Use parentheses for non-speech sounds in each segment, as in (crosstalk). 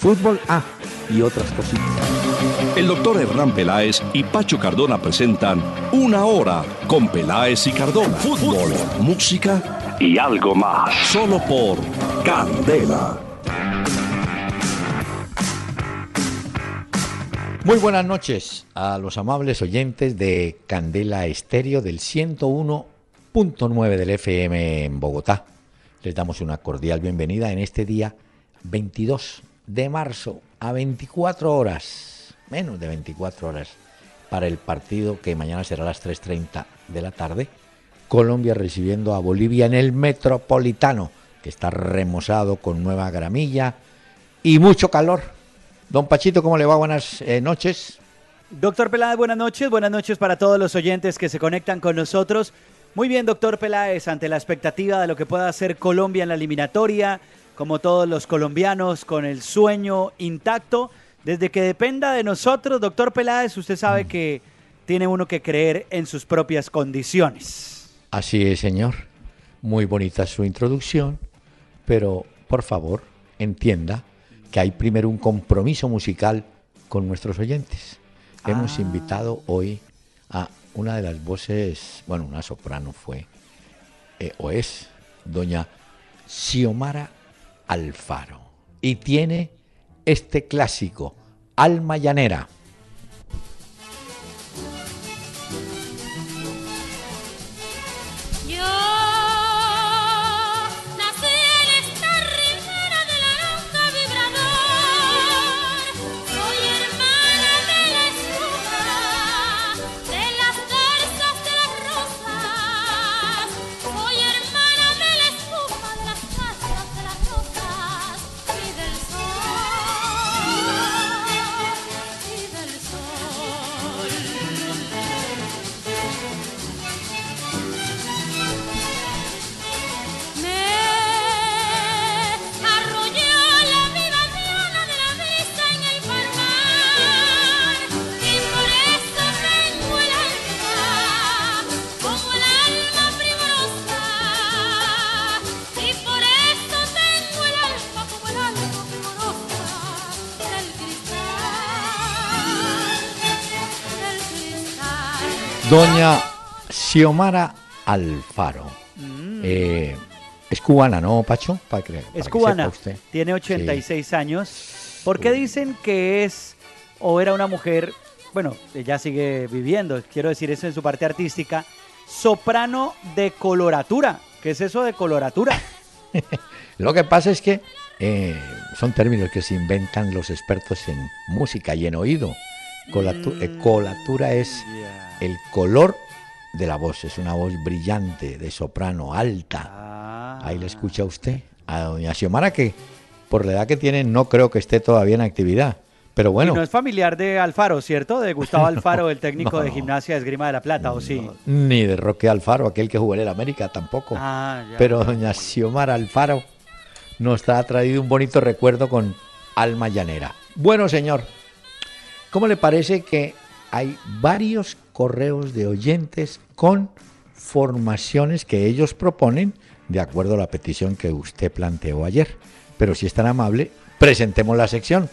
Fútbol A y otras cositas. El doctor Hernán Peláez y Pacho Cardona presentan Una Hora con Peláez y Cardona. Fútbol, música y algo más. Solo por Candela. Muy buenas noches a los amables oyentes de Candela Estéreo del 101.9 del FM en Bogotá. Les damos una cordial bienvenida en este día 22 de marzo a 24 horas, menos de 24 horas, para el partido que mañana será a las 3.30 de la tarde. Colombia recibiendo a Bolivia en el Metropolitano, que está remozado con nueva gramilla y mucho calor. Don Pachito, ¿cómo le va? Buenas eh, noches. Doctor Peláez, buenas noches. Buenas noches para todos los oyentes que se conectan con nosotros. Muy bien, doctor Peláez, ante la expectativa de lo que pueda hacer Colombia en la eliminatoria, como todos los colombianos, con el sueño intacto. Desde que dependa de nosotros, doctor Peláez, usted sabe que tiene uno que creer en sus propias condiciones. Así es, señor. Muy bonita su introducción, pero por favor, entienda que hay primero un compromiso musical con nuestros oyentes. Hemos Ah. invitado hoy a una de las voces, bueno, una soprano fue, eh, o es, doña Xiomara Alfaro. Y tiene este clásico, Alma Llanera. Doña Xiomara Alfaro. Eh, es cubana, ¿no, Pacho? Para que, para Es que cubana, usted. tiene 86 años. ¿Por qué dicen que es o era una mujer, bueno, ella sigue viviendo, quiero decir eso en su parte artística, soprano de coloratura? ¿Qué es eso de coloratura? (laughs) Lo que pasa es que eh, son términos que se inventan los expertos en música y en oído. Colatu- eh, colatura es el color de la voz, es una voz brillante, de soprano, alta. Ah. Ahí le escucha usted a doña Xiomara que por la edad que tiene no creo que esté todavía en actividad. Pero Y bueno, no es familiar de Alfaro, ¿cierto? De Gustavo (laughs) Alfaro, el técnico no. de gimnasia de esgrima de la Plata, ¿o sí? ni de Roque Alfaro, aquel que jugó en el América tampoco. Ah, ya. Pero doña Xiomara Alfaro nos ha traído un bonito recuerdo con Alma Llanera. Bueno, señor, ¿cómo le parece que hay varios correos de oyentes con formaciones que ellos proponen de acuerdo a la petición que usted planteó ayer? Pero si es tan amable, presentemos la sección.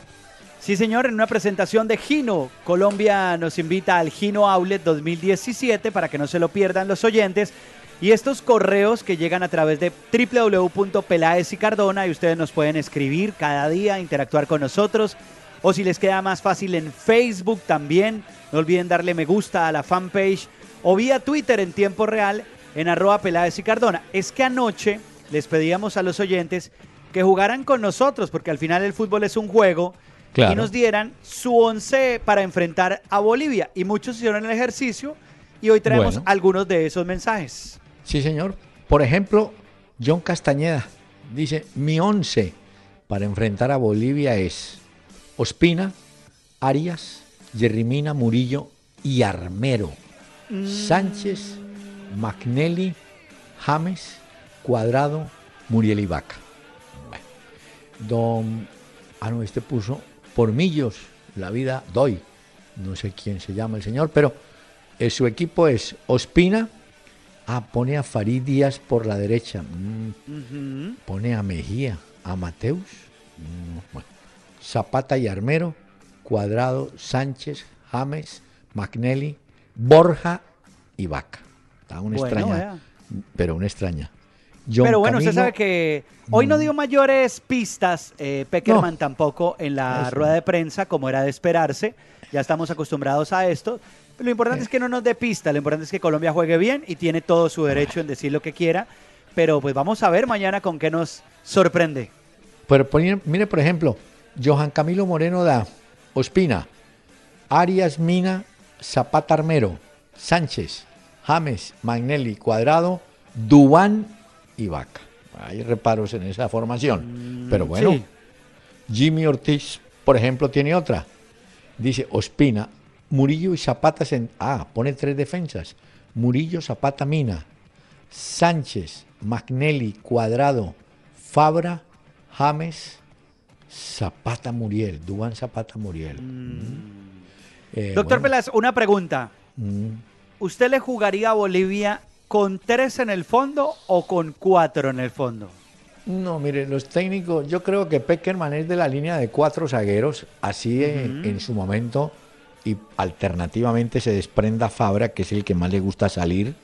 Sí, señor, en una presentación de Gino, Colombia nos invita al Gino Outlet 2017 para que no se lo pierdan los oyentes. Y estos correos que llegan a través de www.pelaez y Cardona y ustedes nos pueden escribir cada día, interactuar con nosotros. O si les queda más fácil en Facebook también, no olviden darle me gusta a la fanpage o vía Twitter en tiempo real en arroba Peláez y Cardona. Es que anoche les pedíamos a los oyentes que jugaran con nosotros, porque al final el fútbol es un juego, Claro. y nos dieran su once para enfrentar a Bolivia. Y muchos hicieron el ejercicio y hoy traemos Bueno. algunos de esos mensajes. Sí, señor. Por ejemplo, John Castañeda dice, mi once para enfrentar a Bolivia es Ospina, Arias, Yerrimina, Murillo y Armero. Sánchez, Magnelli, James, Cuadrado, Muriel y Vaca. Bueno, don, ah no, este puso por millos, la vida doy. No sé quién se llama el señor, pero eh, su equipo es Ospina. Ah, pone a Farid Díaz por la derecha. Mm, pone a Mejía, a Mateus, mm, bueno, Zapata y Armero, Cuadrado, Sánchez, James, Magnelli, Borja y Vaca. Está una Bueno, extraña, pero una extraña. John Pero bueno, usted Camilo, sabe que hoy no dio mayores pistas, eh, Peckerman No. tampoco en la Eso. rueda de prensa, como era de esperarse. Ya estamos acostumbrados a esto. Lo importante Eh. es que no nos dé pista, lo importante es que Colombia juegue bien y tiene todo su derecho en decir lo que quiera. Pero pues vamos a ver mañana con qué nos sorprende. Pero mire, por ejemplo, Johan Camilo Moreno da Ospina, Arias Mina, Zapata Armero, Sánchez, James, Magnelli, Cuadrado, Dubán y Vaca. Hay reparos en esa formación. Pero bueno, sí. Jimmy Ortiz, por ejemplo, tiene otra. Dice Ospina, Murillo y Zapata. sen- ah, pone tres defensas. Murillo, Zapata, Mina. Sánchez, Magnelli, Cuadrado, Fabra, James, Zapata, Muriel. Dubán Zapata, Muriel. Eh, Doctor bueno, Pelas, una pregunta. mm, ¿Usted le jugaría a Bolivia con tres en el fondo o con cuatro en el fondo? No, mire, los técnicos, yo creo que Peckerman es de la línea de cuatro zagueros, así en, en su momento, y alternativamente se desprenda Fabra, que es el que más le gusta salir,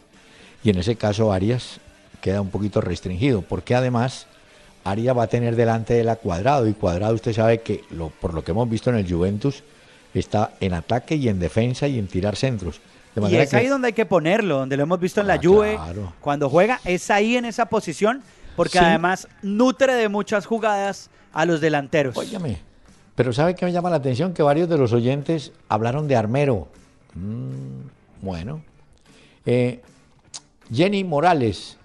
y en ese caso Arias queda un poquito restringido, porque además Arias va a tener delante de la Cuadrado, y Cuadrado usted sabe que, lo, por lo que hemos visto en el Juventus, está en ataque y en defensa y en tirar centros. De Y es que- ahí donde hay que ponerlo, donde lo hemos visto en la Ah, Juve, claro. cuando juega, es ahí en esa posición, porque Sí. además nutre de muchas jugadas a los delanteros. Óigame, pero ¿sabe qué me llama la atención? Que varios de los oyentes hablaron de Armero. Mm, bueno. Eh, Jenny Morales.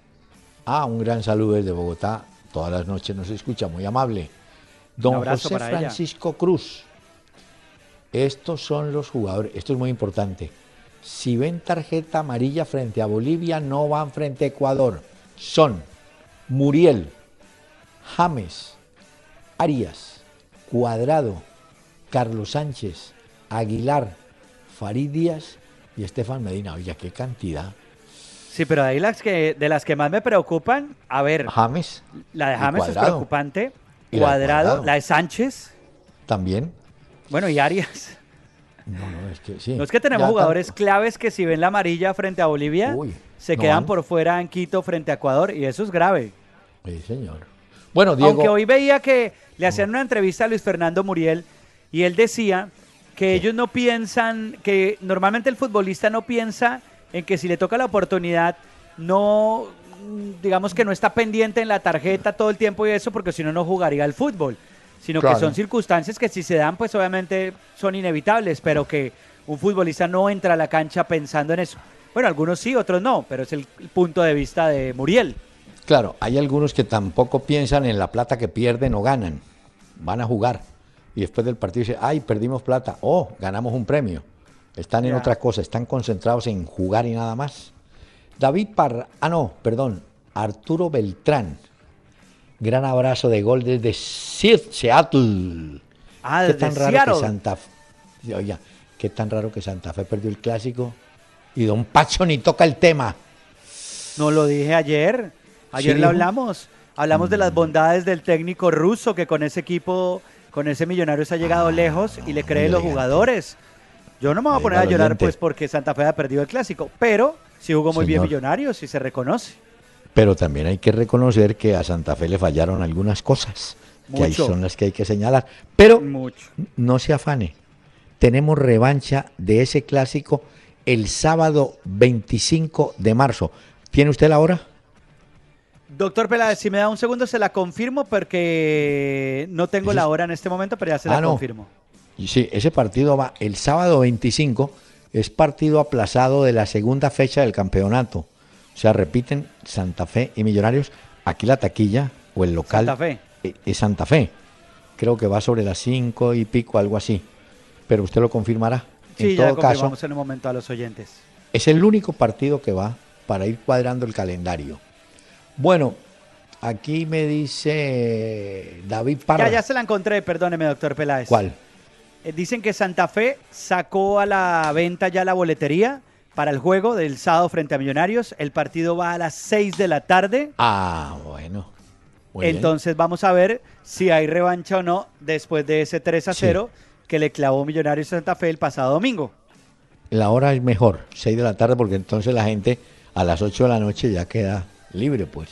Ah, un gran saludo desde Bogotá. Todas las noches nos escucha, muy amable. Don José ella. Francisco Cruz. Estos son los jugadores. Esto es muy importante. Si ven tarjeta amarilla frente a Bolivia, no van frente a Ecuador. Son Muriel, James, Arias, Cuadrado, Carlos Sánchez, Aguilar, Farid Díaz y Estefan Medina. Oiga, qué cantidad. Sí, pero de ahí las que, de las que más me preocupan, a ver, James la de James es preocupante, Y Cuadrado, Cuadrado. la de Sánchez, también. bueno, y Arias. No, no, es que sí. No es que tenemos Ya jugadores tanto- claves que si ven la amarilla frente a Bolivia, Uy, se no quedan van. por fuera en Quito frente a Ecuador, y eso es grave. Sí, señor. Bueno, Diego. Aunque hoy veía que le hacían una entrevista a Luis Fernando Muriel y él decía que ellos no piensan, que normalmente el futbolista no piensa en que si le toca la oportunidad, no, mm, digamos que no está pendiente en la tarjeta todo el tiempo y eso, porque si no, no jugaría al fútbol. Sino Claro. que son circunstancias que si se dan, pues obviamente son inevitables, pero que un futbolista no entra a la cancha pensando en eso. Bueno, algunos sí, otros no, pero es el punto de vista de Muriel. Claro, hay algunos que tampoco piensan en la plata que pierden o ganan. Van a jugar. Y después del partido dicen, ay, perdimos plata. Oh, ganamos un premio. Están en Ya. otra cosa, están concentrados en jugar y nada más. David Parra, ah, no, perdón, Arturo Beltrán. Gran abrazo de gol desde Seat- Seattle. Ah, Qué tan raro Seattle. que Santa Fe. Oiga, qué tan raro que Santa Fe perdió el clásico. Y Don Pacho ni toca el tema. No lo dije ayer. Ayer ¿Sí lo hablamos. Hablamos de las bondades del técnico ruso que con ese equipo, con ese millonario se ha llegado lejos y le cree los jugadores. Yo no me voy a poner a llorar pues porque Santa Fe ha perdido el clásico, pero sí jugó muy bien. Millonarios y se reconoce. Pero también hay que reconocer que a Santa Fe le fallaron algunas cosas, que ahí son las que hay que señalar. Pero Mucho. no se afane, tenemos revancha de ese clásico el sábado 25 de marzo. ¿Tiene usted la hora? Doctor Peláez, si me da un segundo se la confirmo porque no tengo Eso la hora en este momento, pero ya se Ah, la no. confirmo. Y Sí, ese partido va el sábado 25, es partido aplazado de la segunda fecha del campeonato. O sea, repiten Santa Fe y Millonarios. Aquí la taquilla o el local Santa Fe. eh, es Santa Fe. Creo que va sobre las cinco y pico, algo así. Pero usted lo confirmará. Sí, en ya todo caso, confirmamos en un momento a los oyentes. Es el único partido que va para ir cuadrando el calendario. Bueno, aquí me dice David Parra. Ya, ya se la encontré, perdóneme, doctor Peláez. ¿Cuál? Eh, Dicen que Santa Fe sacó a la venta ya la boletería para el juego del sábado frente a Millonarios. El partido va a las 6 de la tarde. Ah, bueno. Muy bien. Entonces vamos a ver si hay revancha o no después de ese 3 a Sí. 0 que le clavó Millonarios a Santa Fe el pasado domingo. La hora es mejor, 6 de la tarde, porque entonces la gente a las 8 de la noche ya queda libre, pues.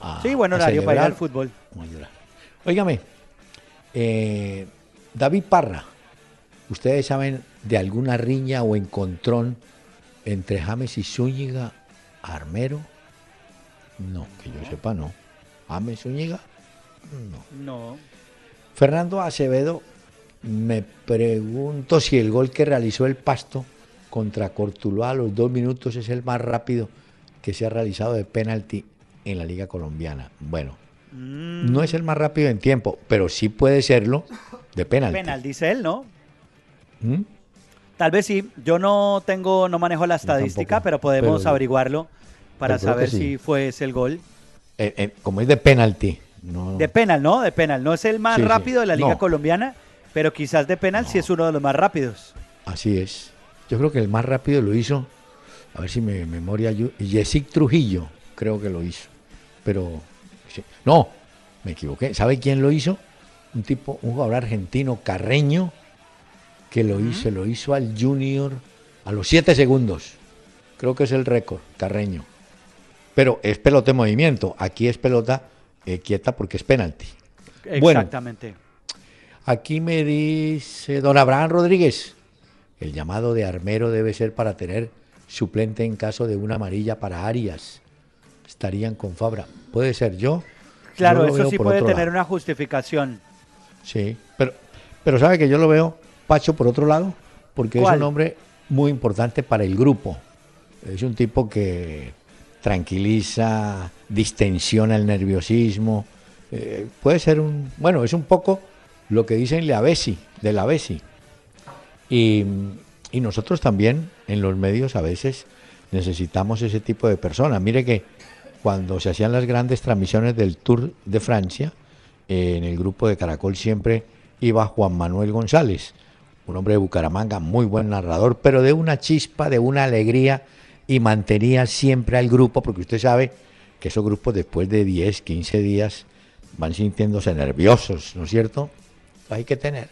a- sí, buen horario para ir al fútbol. Óigame, eh, David Parra, ¿ustedes saben de alguna riña o encontrón entre James y Zúñiga, Armero? No, que yo sepa, no. James Zúñiga, no. No. Fernando Acevedo, me pregunto si el gol que realizó el Pasto contra Cortuluá a los dos minutos es el más rápido que se ha realizado de penalti en la Liga Colombiana. Bueno, Mm, no es el más rápido en tiempo, pero sí puede serlo de penalti. penal, dice él, ¿no? ¿Mm? Tal vez sí. Yo no tengo, no manejo la estadística, tampoco, pero podemos pero- averiguarlo para saber sí. si fue ese el gol. Eh, eh, como es de penalti. No, De penal, ¿no? De penal. No es el más Sí, sí. rápido de la Liga No. colombiana, pero quizás de penal sí es uno de los más rápidos. Así es. Yo creo que el más rápido lo hizo, a ver si mi memoria ayu- Yesic Trujillo, creo que lo hizo. Pero, no, me equivoqué. ¿Sabe quién lo hizo? Un tipo, un jugador argentino, Carreño, que lo hizo, lo hizo al Junior a los 7 segundos. Creo que es el récord, Carreño. Pero es pelota en movimiento. Aquí es pelota eh, quieta porque es penalti. Bueno. Exactamente. Aquí me dice don Abraham Rodríguez, el llamado de armero debe ser para tener suplente en caso de una amarilla para Arias. Estarían con Fabra. Puede ser yo. Claro, yo eso sí puede tener lado. una justificación. Sí, pero, pero sabe que yo lo veo, Pacho, por otro lado, porque ¿Cuál? es un hombre muy importante para el grupo. Es un tipo que tranquiliza, distensiona el nerviosismo. Eh, puede ser un, bueno, es un poco lo que dicen la Besi, de la Besi. Y, y nosotros también en los medios a veces necesitamos ese tipo de personas. Mire que cuando se hacían las grandes transmisiones del Tour de Francia, eh, en el grupo de Caracol siempre iba Juan Manuel González, un hombre de Bucaramanga, muy buen narrador, pero de una chispa, de una alegría y mantenía siempre al grupo, porque usted sabe que esos grupos después de 10, 15 días van sintiéndose nerviosos, ¿no es cierto? Hay que tener.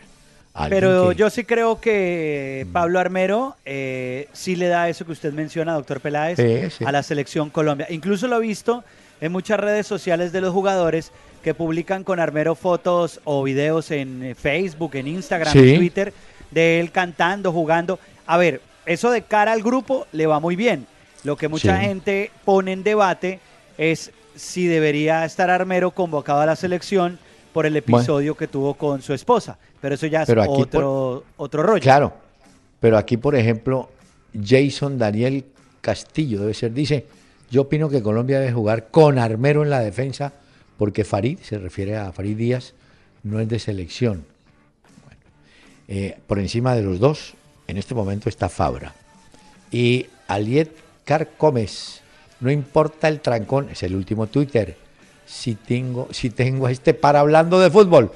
Pero que- yo sí creo que Pablo Armero eh, sí le da eso que usted menciona, doctor Peláez, Sí, sí. a la selección Colombia. Incluso lo he visto en muchas redes sociales de los jugadores que publican con Armero fotos o videos en eh, Facebook, en Instagram, Sí. en Twitter, de él cantando, jugando. A ver, eso de cara al grupo le va muy bien. Lo que mucha Sí. gente pone en debate es si debería estar Armero convocado a la selección por el Bueno. episodio que tuvo con su esposa. Pero eso ya es por- otro, otro rollo. Claro, pero aquí, por ejemplo, Jason Daniel Castillo debe ser, dice, yo opino que Colombia debe jugar con Armero en la defensa, porque Farid, se refiere a Farid Díaz, no es de selección. Bueno, eh, por encima de los dos, en este momento está Fabra. Y Aliet Carcomes, no importa el trancón, es el último Twitter. Si tengo, si tengo a este para hablando de fútbol.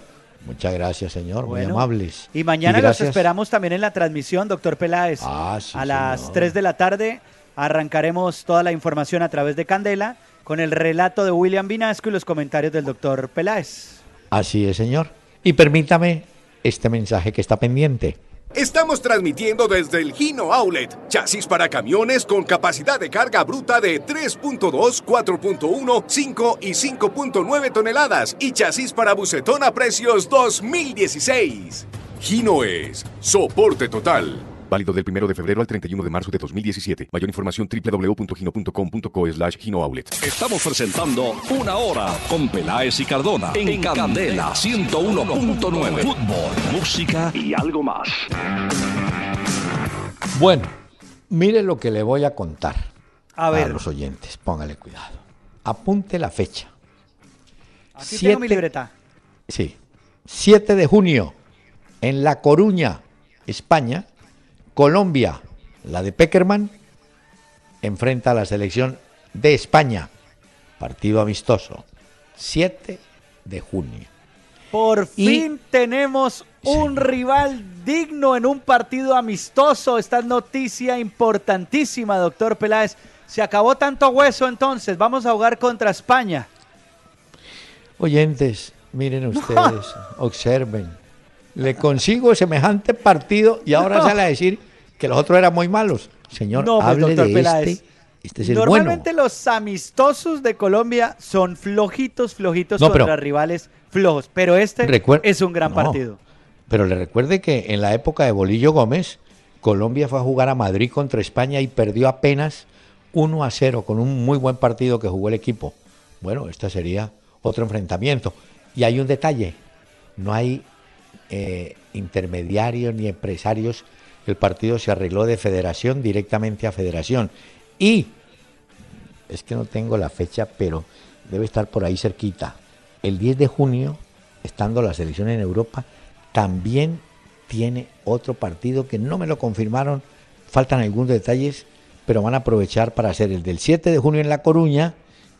Muchas gracias, señor, muy amables. Y mañana los esperamos también en la transmisión, doctor Peláez. Ah, sí, a las señor. 3 de la tarde arrancaremos toda la información a través de Candela con el relato de William Vinasco y los comentarios del doctor Peláez. Así es, señor. Y permítame este mensaje que está pendiente. Estamos transmitiendo desde el Gino Outlet, chasis para camiones con capacidad de carga bruta de 3.2, 4.1, 5 y 5.9 toneladas y chasis para bucetón a precios 2016. Gino es soporte total. Válido del 1 de febrero al 31 de marzo de 2017. Mayor información www.gino.com.co slash Gino Outlet. Estamos presentando Una Hora con Peláez y Cardona en, Candela 101.9. Fútbol, música y algo más. Bueno, mire lo que le voy a contar A ver. los oyentes. Póngale cuidado. Apunte la fecha. Aquí Siete- tengo mi libreta. Sí. 7 de junio, en La Coruña, España, Colombia, la de Peckerman, enfrenta a la selección de España. Partido amistoso. 7 de junio. Por Y- fin tenemos un Señor. rival digno en un partido amistoso. Esta es noticia importantísima, doctor Peláez. Se acabó tanto hueso entonces. Vamos a jugar contra España. Oyentes, miren (laughs) ustedes, observen. Le consigo semejante partido y ahora No. sale a decir que los otros eran muy malos. Señor, No, pues, hable de Peláez. este. Este es el Normalmente bueno. los amistosos de Colombia son flojitos, flojitos No, pero- contra rivales flojos. Pero este Recuer- es un gran No, partido. Pero le recuerde que en la época de Bolillo Gómez, Colombia fue a jugar a Madrid contra España y perdió apenas 1 a 0 con un muy buen partido que jugó el equipo. Bueno, este sería otro enfrentamiento. Y hay un detalle, no hay eh, intermediarios ni empresarios. El partido se arregló de federación directamente a federación. Y, es que no tengo la fecha, pero debe estar por ahí cerquita. El 10 de junio, estando la selección en Europa, también tiene otro partido que no me lo confirmaron, faltan algunos detalles, pero van a aprovechar para hacer el del 7 de junio en La Coruña.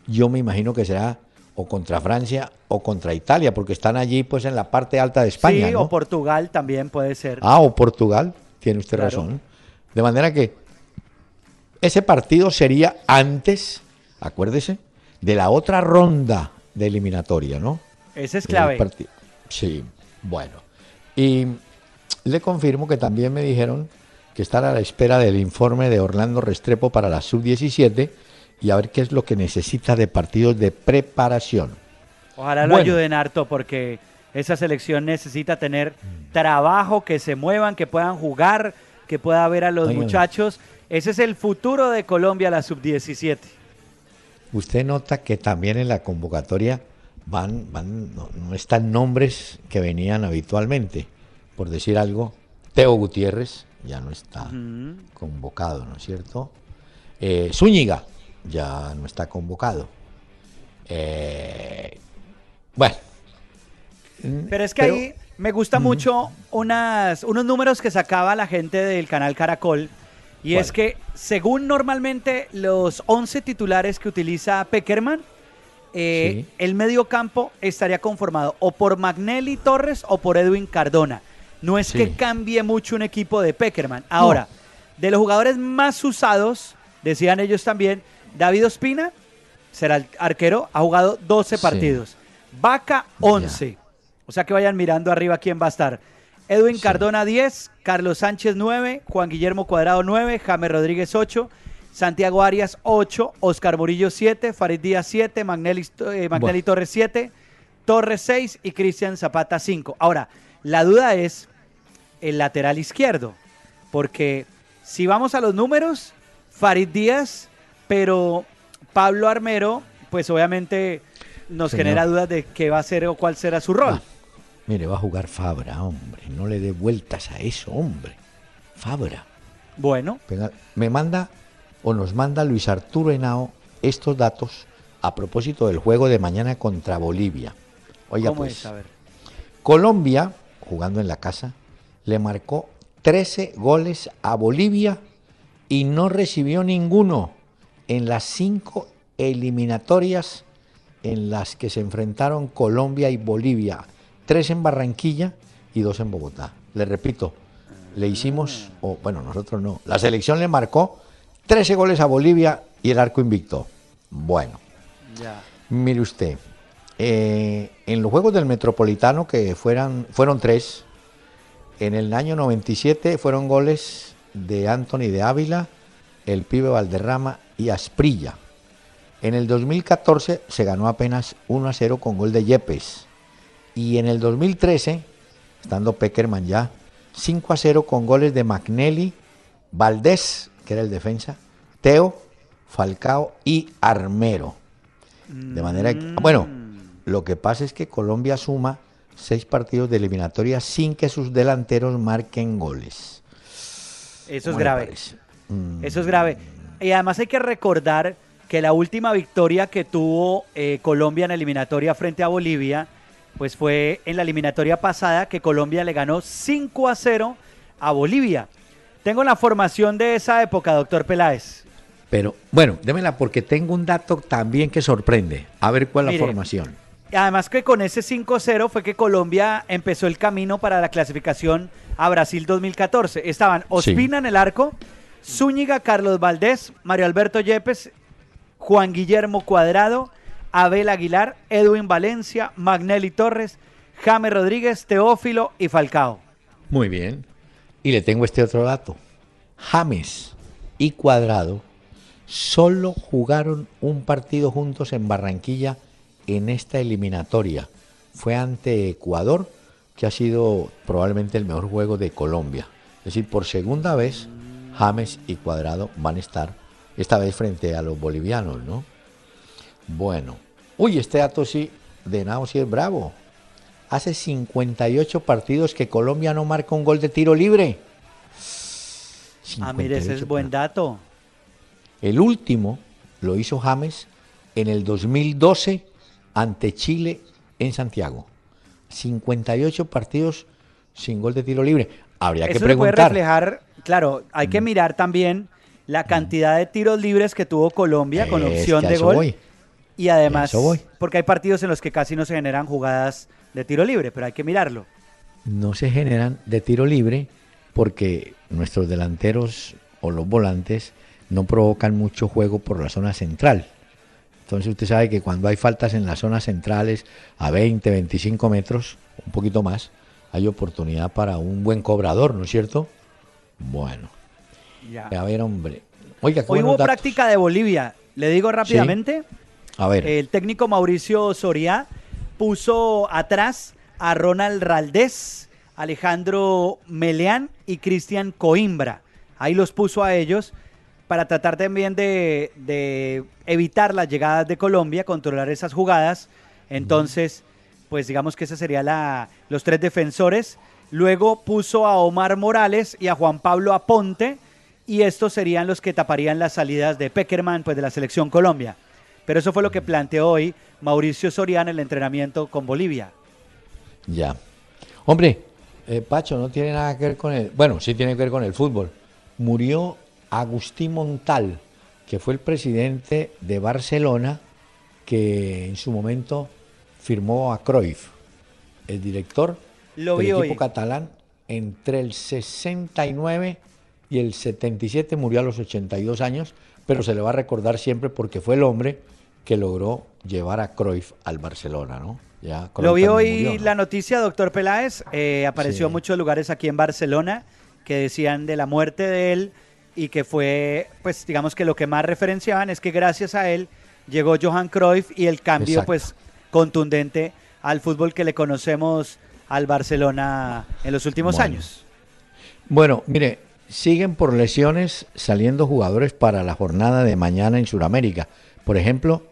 Yo me imagino que será o contra Francia o contra Italia, porque están allí pues en la parte alta de España. sí, ¿no? o Portugal también puede ser. Ah, o Portugal, tiene usted Claro. razón. De manera que ese partido sería antes, acuérdese, de la otra ronda de eliminatoria, ¿no? Ese es clave. Sí, bueno. Y le confirmo que también me dijeron que están a la espera del informe de Orlando Restrepo para la sub-17 y a ver qué es lo que necesita de partidos de preparación. Ojalá lo ayuden harto porque esa selección necesita tener trabajo, que se muevan, que puedan jugar, que pueda ver a los muchachos. Ese es el futuro de Colombia, la sub-17. Usted nota que también en la convocatoria van, van no, no están nombres que venían habitualmente. Por decir algo, Teo Gutiérrez ya no está convocado, ¿no es cierto? Eh, Zúñiga ya no está convocado. Eh, bueno. Pero es que Pero- ahí me gusta mucho unas, unos números que sacaba la gente del canal Caracol. Y ¿Cuál? es que según normalmente los 11 titulares que utiliza Peckerman, eh, Sí. el medio campo estaría conformado o por Magnelli Torres o por Edwin Cardona. No es Sí. que cambie mucho un equipo de Peckerman. Ahora, de los jugadores más usados, decían ellos también, David Ospina será el arquero, ha jugado 12 Sí. partidos. Vaca 11. O sea que vayan mirando arriba quién va a estar. Edwin Sí. Cardona 10, Carlos Sánchez 9, Juan Guillermo Cuadrado 9, James Rodríguez 8, Santiago Arias 8, Oscar Murillo 7, Farid Díaz 7, Magnelli, eh, Magnelli Bueno. Torres 7, Torres 6 y Cristian Zapata 5. Ahora, la duda es el lateral izquierdo, porque si vamos a los números, Farid Díaz, pero Pablo Armero, pues obviamente nos Señor. genera dudas de qué va a ser o cuál será su rol. Ah, mire, va a jugar Fabra, hombre. No le dé vueltas a eso, hombre. Fabra. Bueno, me manda o nos manda Luis Arturo Henao estos datos a propósito del juego de mañana contra Bolivia. Oiga, ¿cómo pues, es? A ver. Colombia, jugando en la casa, le marcó 13 goles a Bolivia y no recibió ninguno en las cinco eliminatorias en las que se enfrentaron Colombia y Bolivia. Tres en Barranquilla y dos en Bogotá. Le repito, le hicimos, o bueno, nosotros no, la selección le marcó 13 goles a Bolivia y el arco invicto. Bueno, Ya. Mire usted, eh, en los Juegos del Metropolitano, que fueran, fueron tres, en el año 97 fueron goles de Anthony de Ávila, el pibe Valderrama y Asprilla. En el 2014 se ganó apenas 1 a 0 con gol de Yepes. Y en el 2013, estando Peckerman ya, 5 a 0 con goles de Magnelli, Valdés, que era el defensa, Teo, Falcao y Armero. De manera que, bueno, lo que pasa es que Colombia suma seis partidos de eliminatoria sin que sus delanteros marquen goles. Eso es ¿Cómo le grave. Mm, Eso es grave. Y además hay que recordar que la última victoria que tuvo eh, Colombia en la eliminatoria frente a Bolivia, pues fue en la eliminatoria pasada que Colombia le ganó 5 a 0 a Bolivia. Tengo la formación de esa época, doctor Peláez. Pero bueno, démela porque tengo un dato también que sorprende. A ver cuál es la formación. Y Además que con ese 5-0 fue que Colombia empezó el camino para la clasificación a Brasil 2014. Estaban Ospina en el arco, Zúñiga, Carlos Valdés, Mario Alberto Yepes, Juan Guillermo Cuadrado, Abel Aguilar, Edwin Valencia, Magnelli Torres, James Rodríguez, Teófilo y Falcao. Muy bien. Y le tengo este otro dato. James y Cuadrado solo jugaron un partido juntos en Barranquilla en esta eliminatoria. Fue ante Ecuador, que ha sido probablemente el mejor juego de Colombia. Es decir, por segunda vez, James y Cuadrado van a estar, esta vez frente a los bolivianos, ¿no? Bueno. Uy, este dato sí, de Nao sí es bravo. Hace 58 partidos que Colombia no marca un gol de tiro libre. Ah, mire, ese es 58 buen dato. El último lo hizo James en el 2012 ante Chile en Santiago. 58 partidos sin gol de tiro libre. Habría que le puede preguntar. reflejar, claro, hay que mirar también la cantidad de tiros libres que tuvo Colombia con Es opción que de gol. voy. Y además, porque hay partidos en los que casi no se generan jugadas de tiro libre, pero hay que mirarlo. No se generan de tiro libre porque nuestros delanteros o los volantes no provocan mucho juego por la zona central. Entonces usted sabe que cuando hay faltas en las zonas centrales a 20, 25 metros, un poquito más, hay oportunidad para un buen cobrador, ¿no es cierto? Bueno, Ya. a ver, hombre. Oiga, Hoy hubo datos. práctica de Bolivia. Le digo rápidamente. A ver, El técnico Mauricio Soria puso atrás a Ronald Raldés, Alejandro Meleán y Cristian Coimbra. Ahí los puso a ellos para tratar también de, de evitar las llegadas de Colombia, controlar esas jugadas. Entonces, pues digamos que ese sería la, los tres defensores. Luego puso a Omar Morales y a Juan Pablo Aponte y estos serían los que taparían las salidas de Peckerman, pues de la selección Colombia. Pero eso fue lo que planteó hoy Mauricio Soriano en el entrenamiento con Bolivia. ya. Hombre, eh, Pacho, no tiene nada que ver con el... Bueno, sí tiene que ver con el fútbol. Murió Agustín Montal, que fue el presidente de Barcelona, que en su momento firmó a Cruyff, el director Lo vi equipo hoy. catalán entre el 69 y el 77, murió a los 82 años, pero se le va a recordar siempre porque fue el hombre que logró llevar a Cruyff al Barcelona, ¿no? Ya Lo vi hoy murió, ¿no? la noticia, doctor Peláez. eh, apareció Sí. en muchos lugares aquí en Barcelona que decían de la muerte de él y que fue, pues digamos que lo que más referenciaban es que gracias a él llegó Johan Cruyff y el cambio, Exacto. pues contundente al fútbol que le conocemos al Barcelona en los últimos Bueno. años. Bueno, mire, siguen por lesiones saliendo jugadores para la jornada de mañana en Sudamérica. Por ejemplo,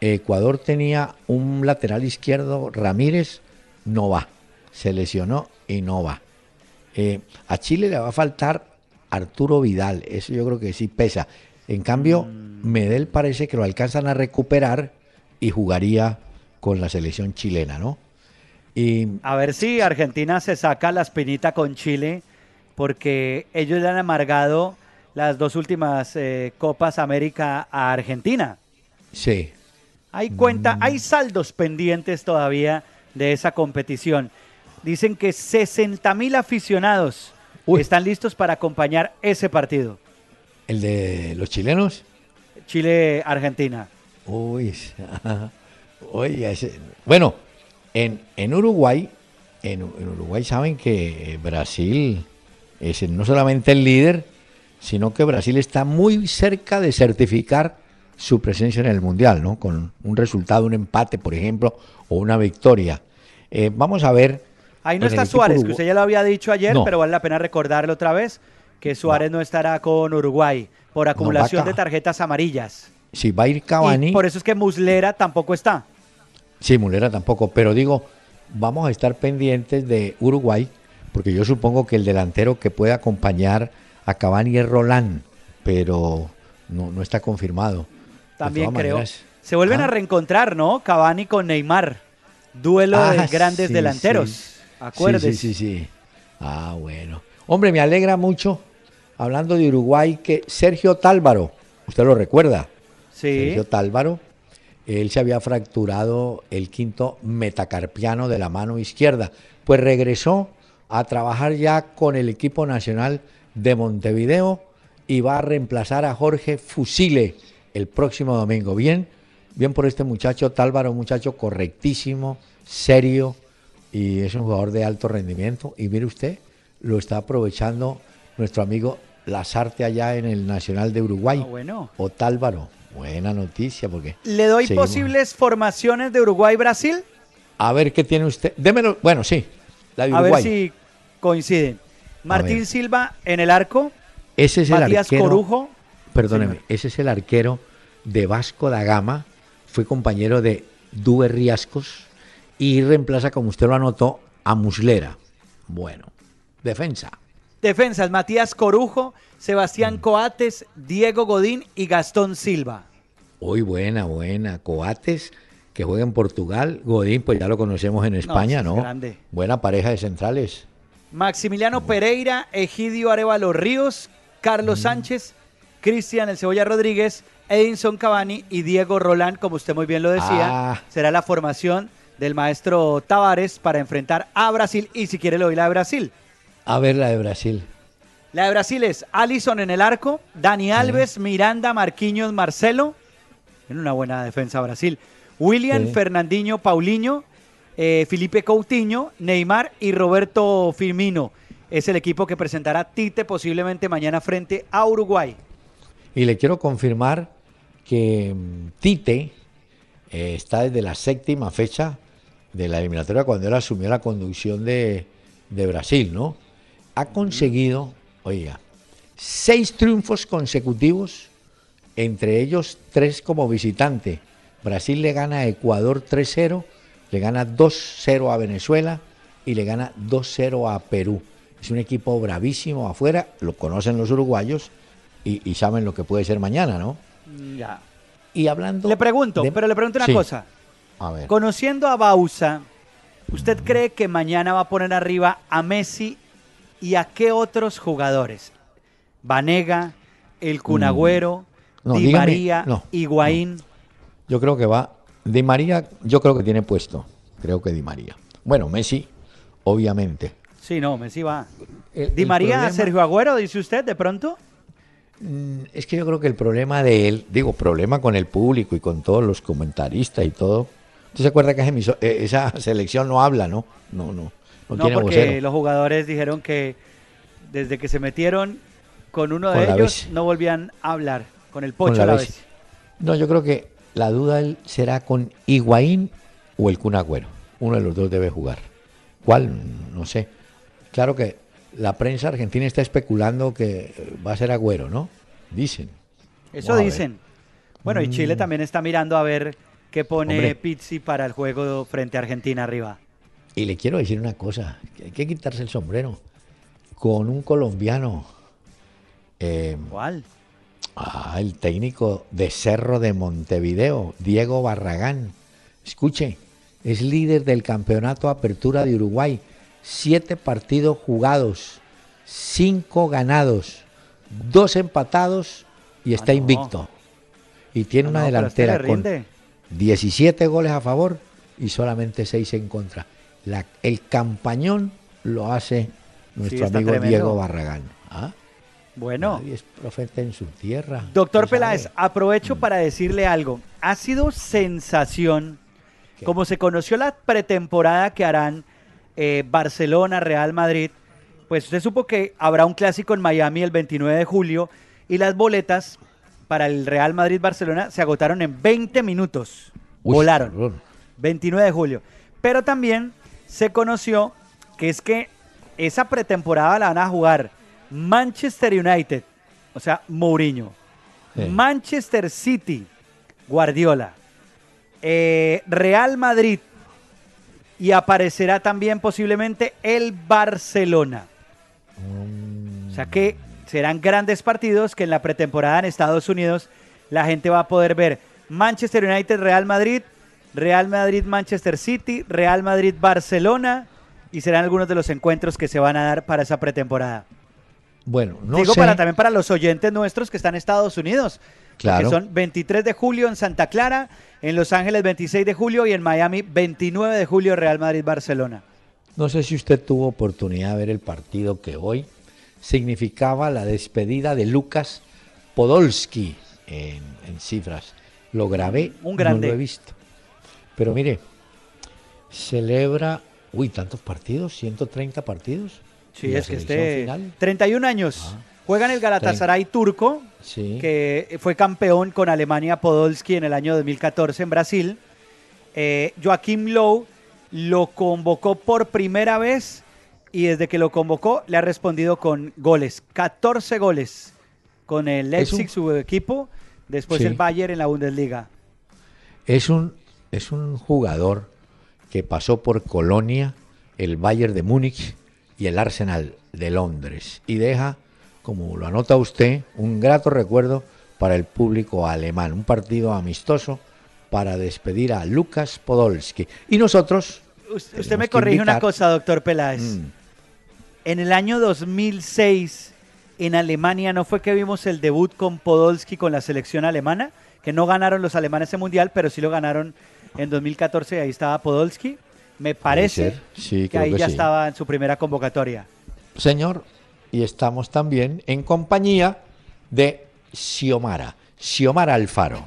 Ecuador tenía un lateral izquierdo, Ramírez, no va. Se lesionó y no va. Eh, a Chile le va a faltar Arturo Vidal, eso yo creo que sí pesa. En cambio, Medel parece que lo alcanzan a recuperar y jugaría con la selección chilena, ¿no? Y A ver si Argentina se saca la espinita con Chile, porque ellos le han amargado las dos últimas eh, Copas América a Argentina. sí, Hay cuenta, Mm. hay saldos pendientes todavía de esa competición. Dicen que 60 mil aficionados Uy. están listos para acompañar ese partido. el de los chilenos. Chile-Argentina. Uy, (laughs) oye, bueno, en, en Uruguay, en, en Uruguay saben que Brasil es no solamente el líder, sino que Brasil está muy cerca de certificar su presencia en el Mundial, ¿no? Con un resultado, un empate, por ejemplo, o una victoria. Eh, vamos a ver. Ahí no está Suárez, que usted ya lo había dicho ayer, No. pero vale la pena recordarlo otra vez, que Suárez no, estará con Uruguay por acumulación de tarjetas amarillas. Si va a ir Cavani. Y por eso es que Muslera tampoco está. Sí, Mulera tampoco, pero digo, vamos a estar pendientes de Uruguay, porque yo supongo que el delantero que puede acompañar a Cavani es Roland, pero no, no está confirmado. También creo. maneras- Se vuelven Ah, a reencontrar, ¿no? Cavani con Neymar. Duelo de ah, grandes sí, delanteros. sí. Acuérdese. Sí, sí, sí, sí. Ah, bueno. Hombre, me alegra mucho, hablando de Uruguay, que Sergio Tálvaro, ¿Usted lo recuerda? Sí. Sergio Tálvaro. Él se había fracturado el quinto metacarpiano de la mano izquierda. Pues regresó a trabajar ya con el equipo nacional de Montevideo y va a reemplazar a Jorge Fusile el próximo domingo. Bien, bien por este muchacho Tálvaro, un muchacho correctísimo, serio y es un jugador de alto rendimiento. Y mire usted, lo está aprovechando nuestro amigo Lazarte allá en el Nacional de Uruguay. Ah, bueno. O Tálvaro. Buena noticia porque... ¿Le doy seguimos. posibles formaciones de Uruguay-Brasil? A ver qué tiene usted. Démelo. Bueno, sí. La de A ver si coinciden. Martín. Silva en el arco, Ese es el arquero. Corujo. Perdóneme, Señor. ese es el arquero de Vasco da Gama. Fue compañero de Dube Riascos y reemplaza, como usted lo anotó, a Muslera. Bueno, defensa. Defensas, Matías Corujo, Sebastián Mm. Coates, Diego Godín y Gastón Silva. Hoy buena, buena. Coates, que juega en Portugal. Godín, pues ya lo conocemos en España, es ¿no? grande. Buena pareja de centrales. Maximiliano Pereira, Egidio Arevalo Ríos, Carlos Mm. Sánchez, Cristian El Cebolla Rodríguez, Edinson Cavani y Diego Roland, como usted muy bien lo decía, Ah. será la formación del maestro Tavares para enfrentar a Brasil y si quiere doy la de Brasil. A ver la de Brasil. La de Brasil es Allison en el arco, Dani Alves, Miranda, Marquinhos, Marcelo. En una buena defensa Brasil. William, Sí. Fernandinho, Paulinho, eh, Felipe Coutinho, Neymar y Roberto Firmino. Es el equipo que presentará Tite posiblemente mañana frente a Uruguay. Y le quiero confirmar que mm, Tite eh, está desde la séptima fecha de la eliminatoria cuando él asumió la conducción de, de Brasil, ¿no? Ha conseguido, oiga, seis triunfos consecutivos, entre ellos tres como visitante. Brasil le gana a Ecuador 3-0, le gana 2-0 a Venezuela y le gana 2-0 a Perú. Es un equipo bravísimo afuera, lo conocen los uruguayos y, y saben lo que puede ser mañana, ¿no? Ya. Y hablando... Le pregunto, de- pero le pregunto una Sí, cosa. A ver. Conociendo a Bausa, ¿usted cree que mañana va a poner arriba a Messi y a qué otros jugadores? Vanega, el Cunagüero, Mm. No, Di dígame, María, no, Higuaín. Yo creo que va. Di María, yo creo que tiene puesto. Creo que Di María. Bueno, Messi, obviamente. Sí, no, Messi va. El- Di el María, problema- Sergio Agüero, dice usted, de pronto. Mm, Es que yo creo que el problema de él, digo, problema con el público y con todos los comentaristas y todo. ¿Usted se acuerda que esa, eh, esa selección no habla, no? No, no. No, porque vocero. los jugadores dijeron que desde que se metieron con uno de ellos no volvían a hablar. Con el Con Pocho la la vez. No, yo creo que la duda será con Higuaín o el Kun Agüero. Uno de los dos debe jugar. ¿Cuál? No sé. Claro que la prensa argentina está especulando que va a ser Agüero, ¿no? Dicen. Eso Vamos a dicen. Bueno, y Chile también está mirando a ver qué pone Mm. Hombre. Pizzi para el juego frente a Argentina arriba. Y le quiero decir una cosa, que hay que quitarse el sombrero. Con un colombiano, eh, ¿Cuál? ah, el técnico de Cerro de Montevideo, Diego Barragán. Escuche, es líder del campeonato Apertura de Uruguay. Siete partidos jugados, cinco ganados, dos empatados y está no. invicto. Y tiene Ah, una no, este delantera con rinde. 17 goles a favor y solamente 6 en contra. La- el campañón lo hace nuestro amigo tremendo. Diego Barragán. ¿Ah? Bueno, Nadie es profeta en su tierra. doctor sabe. Peláez, aprovecho para decirle algo. Ha sido sensación, ¿Qué? como se conoció la pretemporada que harán eh, Barcelona, Real Madrid, pues usted supo que habrá un clásico en Miami el 29 de julio y las boletas para el Real Madrid-Barcelona se agotaron en 20 minutos. Uy, Volaron. horror. 29 de julio. Pero también se conoció que es que esa pretemporada la van a jugar Manchester United, o sea, Mourinho, Sí. Manchester City, Guardiola, eh, Real Madrid y aparecerá también posiblemente el Barcelona. O sea que serán grandes partidos que en la pretemporada en Estados Unidos la gente va a poder ver Manchester United, Real Madrid, Real Madrid, Manchester City, Real Madrid, Barcelona y serán algunos de los encuentros que se van a dar para esa pretemporada. Bueno, no Digo sé. para también para los oyentes nuestros que están en Estados Unidos. Claro. Que son 23 de julio en Santa Clara, en Los Ángeles 26 de julio y en Miami 29 de julio Real Madrid-Barcelona. No sé si usted tuvo oportunidad de ver el partido que hoy significaba la despedida de Lucas Podolski en, en cifras. Lo grabé, Un grande. no lo he visto. Pero mire, celebra, uy, tantos partidos, 130 partidos. Sí, ¿Y la es que esté final? 31 años. Ah. Juega en el Galatasaray turco, Sí. que fue campeón con Alemania Podolski en el año 2014 en Brasil. Eh, Joaquim Low lo convocó por primera vez y desde que lo convocó le ha respondido con goles. 14 goles con el un- Leipzig, su equipo, después Sí. el Bayern en la Bundesliga. Es un, es un jugador que pasó por Colonia, el Bayern de Múnich y el Arsenal de Londres. Y deja, como lo anota usted, un grato recuerdo para el público alemán. Un partido amistoso para despedir a Lucas Podolski. Y nosotros... Usted, me corrige una cosa, doctor Peláez. Mm, En el año 2006, en Alemania, ¿no fue que vimos el debut con Podolski con la selección alemana? Que no ganaron los alemanes ese mundial, pero sí lo ganaron en 2014 y ahí estaba Podolski. Me parece. Sí, que ahí que ya sí. estaba en su primera convocatoria. señor, y estamos también en compañía de Xiomara, Xiomara Alfaro.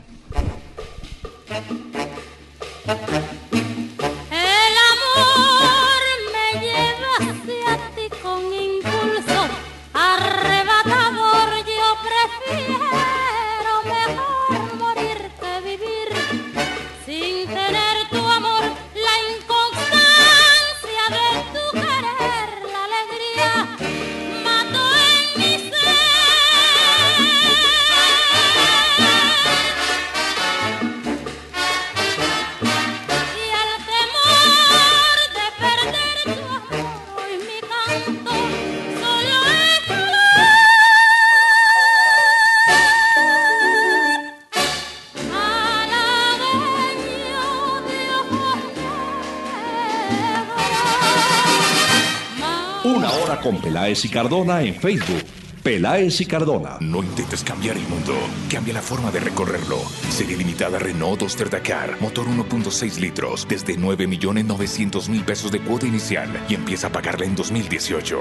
Con Peláez y Cardona en Facebook. Peláez y Cardona. No intentes cambiar el mundo, cambia la forma de recorrerlo. Serie limitada Renault Duster Dakar, motor 1.6 litros, desde 9.900.000 pesos de cuota inicial y empieza a pagarla en 2018.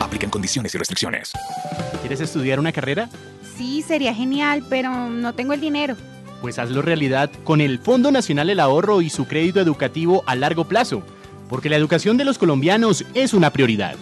Aplican condiciones y restricciones. ¿Quieres estudiar una carrera? Sí, sería genial, pero no tengo el dinero. Pues hazlo realidad con el Fondo Nacional del Ahorro y su crédito educativo a largo plazo, porque la educación de los colombianos es una prioridad.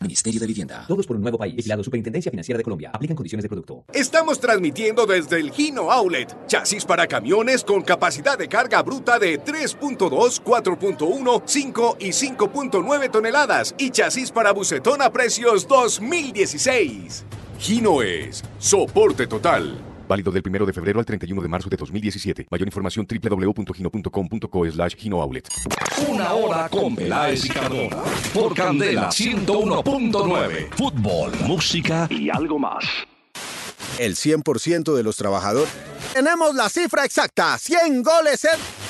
Ministerio de Vivienda. Todos por un nuevo país. Vigilado Superintendencia Financiera de Colombia. Aplican condiciones de producto. Estamos transmitiendo desde el Gino Outlet. Chasis para camiones con capacidad de carga bruta de 3.2, 4.1, 5 y 5.9 toneladas. Y chasis para bucetón a precios 2016. Gino es soporte total. Válido del 1 de febrero al 31 de marzo de 2017. Mayor información www.gino.com.co slash Gino Outlet. Una hora con Peláez y Cardona. Por Candela 101.9. Fútbol, música y algo más. El 100% de los trabajadores. Tenemos la cifra exacta, 100 goles en...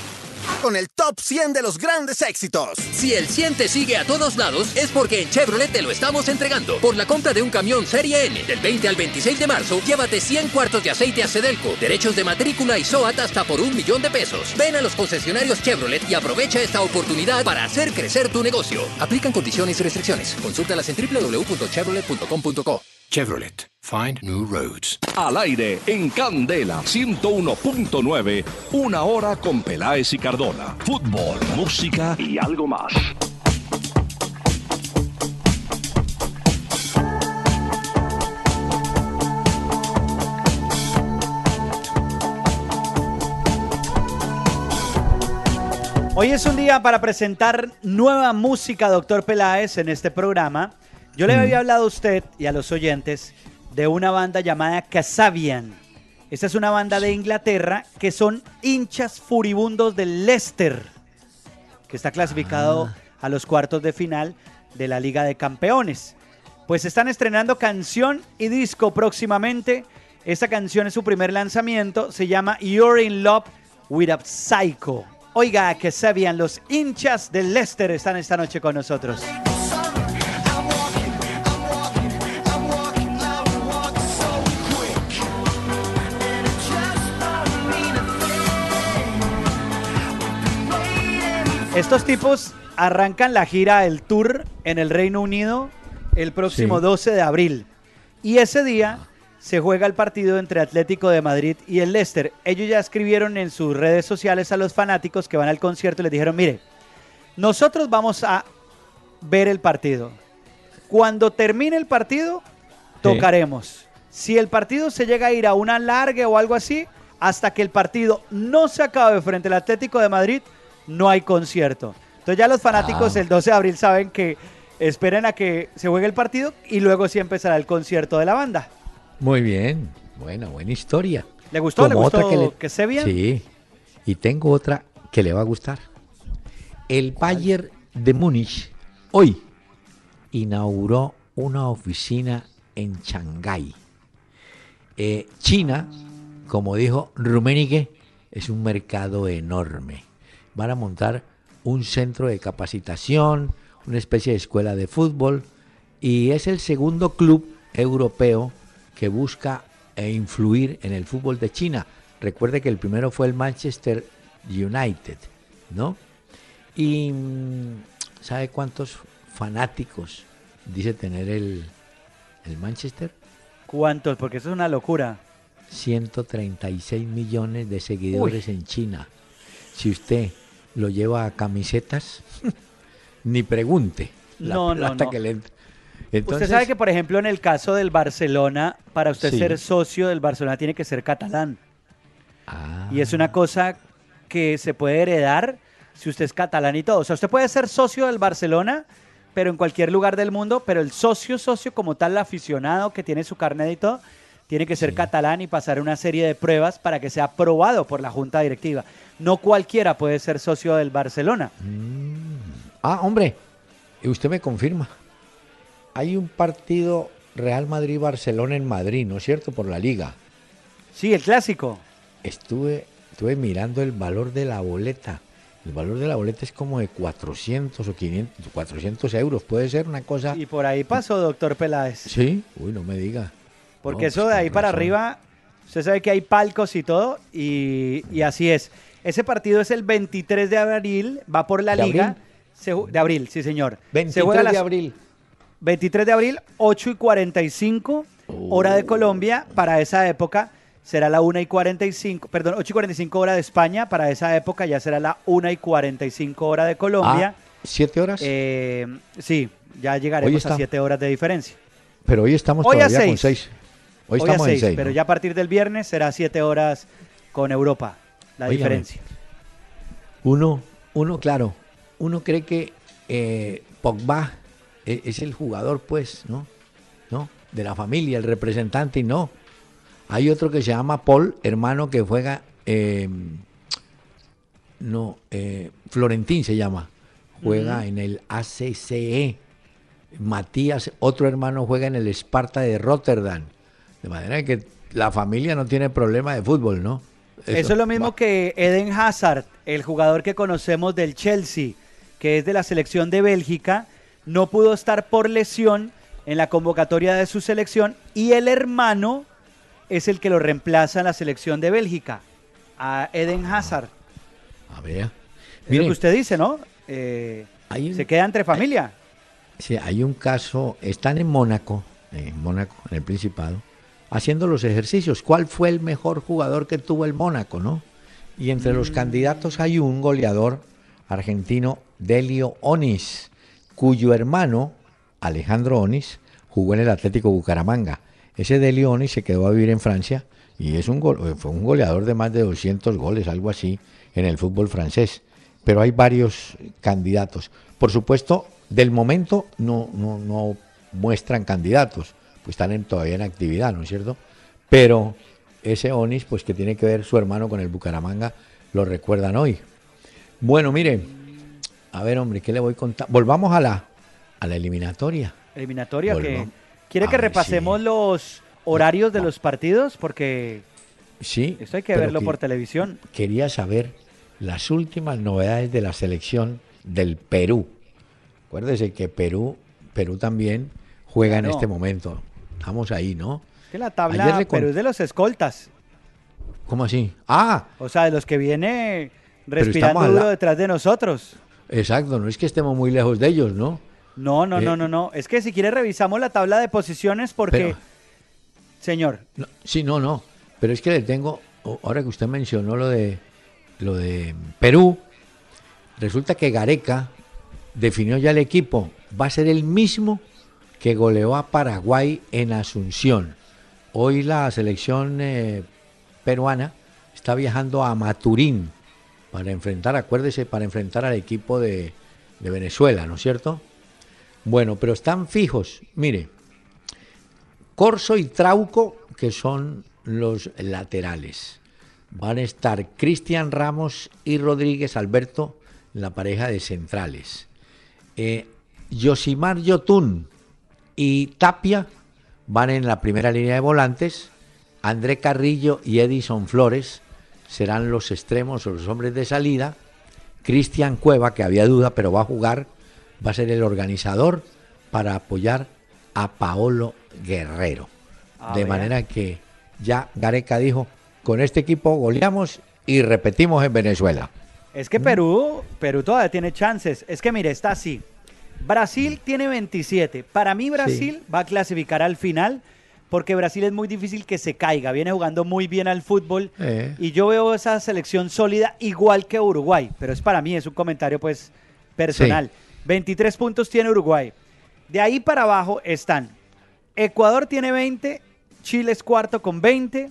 con el top 100 de los grandes éxitos. Si el 100 te sigue a todos lados, es porque en Chevrolet te lo estamos entregando. Por la compra de un camión Serie N del 20 al 26 de marzo, llévate 100 cuartos de aceite a Sedelco, derechos de matrícula y SOAT hasta por un millón de pesos. Ven a los concesionarios Chevrolet y aprovecha esta oportunidad para hacer crecer tu negocio. Aplican condiciones y restricciones. Consúltalas en www.chevrolet.com.co. Chevrolet. Find new roads. Al aire en Candela 101.9. Una hora con Peláez y Cardona. Fútbol, música y algo más. Hoy es un día para presentar nueva música, doctor Peláez, en este programa. Yo le había hablado a usted y a los oyentes de una banda llamada Casabian. Esta es una banda de Inglaterra que son hinchas furibundos del Leicester, que está clasificado a los cuartos de final de la Liga de Campeones. Pues están estrenando canción y disco próximamente. Esta canción es su primer lanzamiento, se llama You're in Love with a Psycho. Oiga, que sabían los hinchas del Leicester están esta noche con nosotros. Estos tipos arrancan la gira del tour en el Reino Unido el próximo Sí. 12 de abril. Y ese día se juega el partido entre Atlético de Madrid y el Leicester. Ellos ya escribieron en sus redes sociales a los fanáticos que van al concierto y les dijeron, mire, nosotros vamos a ver el partido. Cuando termine el partido, tocaremos. Si el partido se llega a ir a una larga o algo así, hasta que el partido no se acabe frente al Atlético de Madrid, no hay concierto. Entonces ya los fanáticos Ah. el 12 de abril saben que esperen a que se juegue el partido y luego sí empezará el concierto de la banda. Muy bien, buena, buena historia. ¿Le gustó? ¿Le Como gustó otra le- que se bien? Sí, y tengo otra que le va a gustar. El Bayern de Múnich hoy inauguró una oficina en Shanghái. Eh, China, como dijo Rummenigge, es un mercado enorme. Van a montar un centro de capacitación, una especie de escuela de fútbol y es el segundo club europeo que busca eh, influir en el fútbol de China. Recuerde que el primero fue el Manchester United, ¿no? Y mm, ¿sabe cuántos fanáticos dice tener el, el Manchester? ¿Cuántos? Porque eso es una locura. 136 millones de seguidores en China. Si usted lo lleva a camisetas, (laughs) ni pregunte la No, no, plata no. que le entra. usted Entonces, sabe que, por ejemplo, en el caso del Barcelona, para usted Sí. ser socio del Barcelona tiene que ser catalán. Ah, Y es una cosa que se puede heredar si usted es catalán y todo. O sea, usted puede ser socio del Barcelona, pero en cualquier lugar del mundo, pero el socio, socio como tal, el aficionado que tiene su carnet y todo, tiene que ser catalán y pasar una serie de pruebas para que sea aprobado por la junta directiva. No cualquiera puede ser socio del Barcelona. Ah, hombre, y usted me confirma. Hay un partido Real Madrid-Barcelona en Madrid, ¿no es cierto? Por la liga. Sí, el clásico. Estuve, estuve mirando el valor de la boleta. El valor de la boleta es como de 400 o 500, 400 euros. Puede ser una cosa. Y por ahí pasó, doctor Peláez. Sí, uy, no me diga. Porque No, eso pues de ahí para razón. arriba, usted sabe que hay palcos y todo, y, y así es. Ese partido es el 23 de abril, va por la ¿De liga. abril? Se de abril, sí señor. Se 23 juega a las de abril. 23 de abril, 8 y 45, hora de Colombia. Para esa época será la 1 y 45, perdón, 8 y 45 hora de España. Para esa época ya será la 1 y 45 hora de Colombia. Ah, ¿Siete horas? Eh, sí, ya llegaremos a está- 7 horas de diferencia. Pero hoy estamos hoy a todavía con seis. 6. Hoy, Hoy a estamos seis, en 6. pero ya a partir del viernes será 7 horas con Europa, la diferencia. Uno, uno, claro, uno cree que eh, Pogba e- es, el jugador, pues, ¿no? ¿no? De la familia, el representante, y no. Hay otro que se llama Paul, hermano que juega, eh, no, eh, Florentín se llama, juega en el ACCE. Matías, otro hermano, juega en el Sparta de Rotterdam. De manera que la familia no tiene problema de fútbol, ¿no? Eso, es lo mismo que Eden Hazard, el jugador que conocemos del Chelsea, que es de la selección de Bélgica, no pudo estar por lesión en la convocatoria de su selección y el hermano es el que lo reemplaza en la selección de Bélgica, a Eden Hazard. A ver. Es lo que usted dice, ¿no? Eh, un- se queda entre familia. Sí, hay un caso, están en Mónaco, en Mónaco, en el Principado, haciendo los ejercicios. ¿Cuál fue el mejor jugador que tuvo el Mónaco, no? Y entre los candidatos hay un goleador argentino, Delio Onis, cuyo hermano, Alejandro Onis, jugó en el Atlético Bucaramanga. Ese Delio Onis se quedó a vivir en Francia y es un gol- fue un goleador de más de 200 goles, algo así, en el fútbol francés. Pero hay varios candidatos. Por supuesto, del momento no, no, no muestran candidatos, pues están en- todavía en actividad, ¿no es cierto? Pero ese Onis, pues que tiene que ver su hermano con el Bucaramanga, lo recuerdan hoy. Bueno, mire, a ver, hombre, ¿qué le voy a contar? Volvamos a la, a la eliminatoria. Eliminatoria que quiere A que ver, repasemos sí. los horarios de los partidos porque Sí. esto hay que verlo por televisión. Quería saber las últimas novedades de la selección del Perú. Acuérdese que Perú, Perú también juega en este momento. Estamos ahí, ¿no? Que la tabla le pero es de los escoltas, ¿Cómo así? Ah, o sea, de los que viene respirando duro detrás de nosotros. exacto, no es que estemos muy lejos de ellos, ¿no? No, no, Eh, no, no, no. Es que si quiere revisamos la tabla de posiciones porque, Pero- señor, No, sí, no, no. Pero es que le tengo, ahora que usted mencionó lo de lo de Perú, resulta que Gareca definió ya el equipo. Va a ser el mismo que goleó a Paraguay en Asunción. Hoy la selección eh, peruana está viajando a Maturín para enfrentar, acuérdese, para enfrentar al equipo de, Venezuela, ¿no es cierto? Bueno, pero están fijos. Mire, Corso y Trauco, que son los laterales. Van a estar Cristian Ramos y Rodríguez Alberto, la pareja de centrales. Eh, Yosimar Yotun y Tapia van en la primera línea de volantes. André Carrillo y Edison Flores serán los extremos o los hombres de salida. Cristian Cueva, que había duda, pero va a jugar, va a ser el organizador para apoyar a Paolo Guerrero. De manera que ya Gareca dijo, con este equipo goleamos y repetimos en Venezuela. es que Perú, Perú todavía tiene chances. Es que mire, está así. Brasil tiene 27. Para mí Brasil va a clasificar al final porque Brasil es muy difícil que se caiga. Viene jugando muy bien al fútbol Eh. y yo veo esa selección sólida igual que Uruguay. Pero es para mí, es un comentario pues personal. 23 puntos tiene Uruguay. De ahí para abajo están Ecuador tiene 20, Chile es cuarto con 20.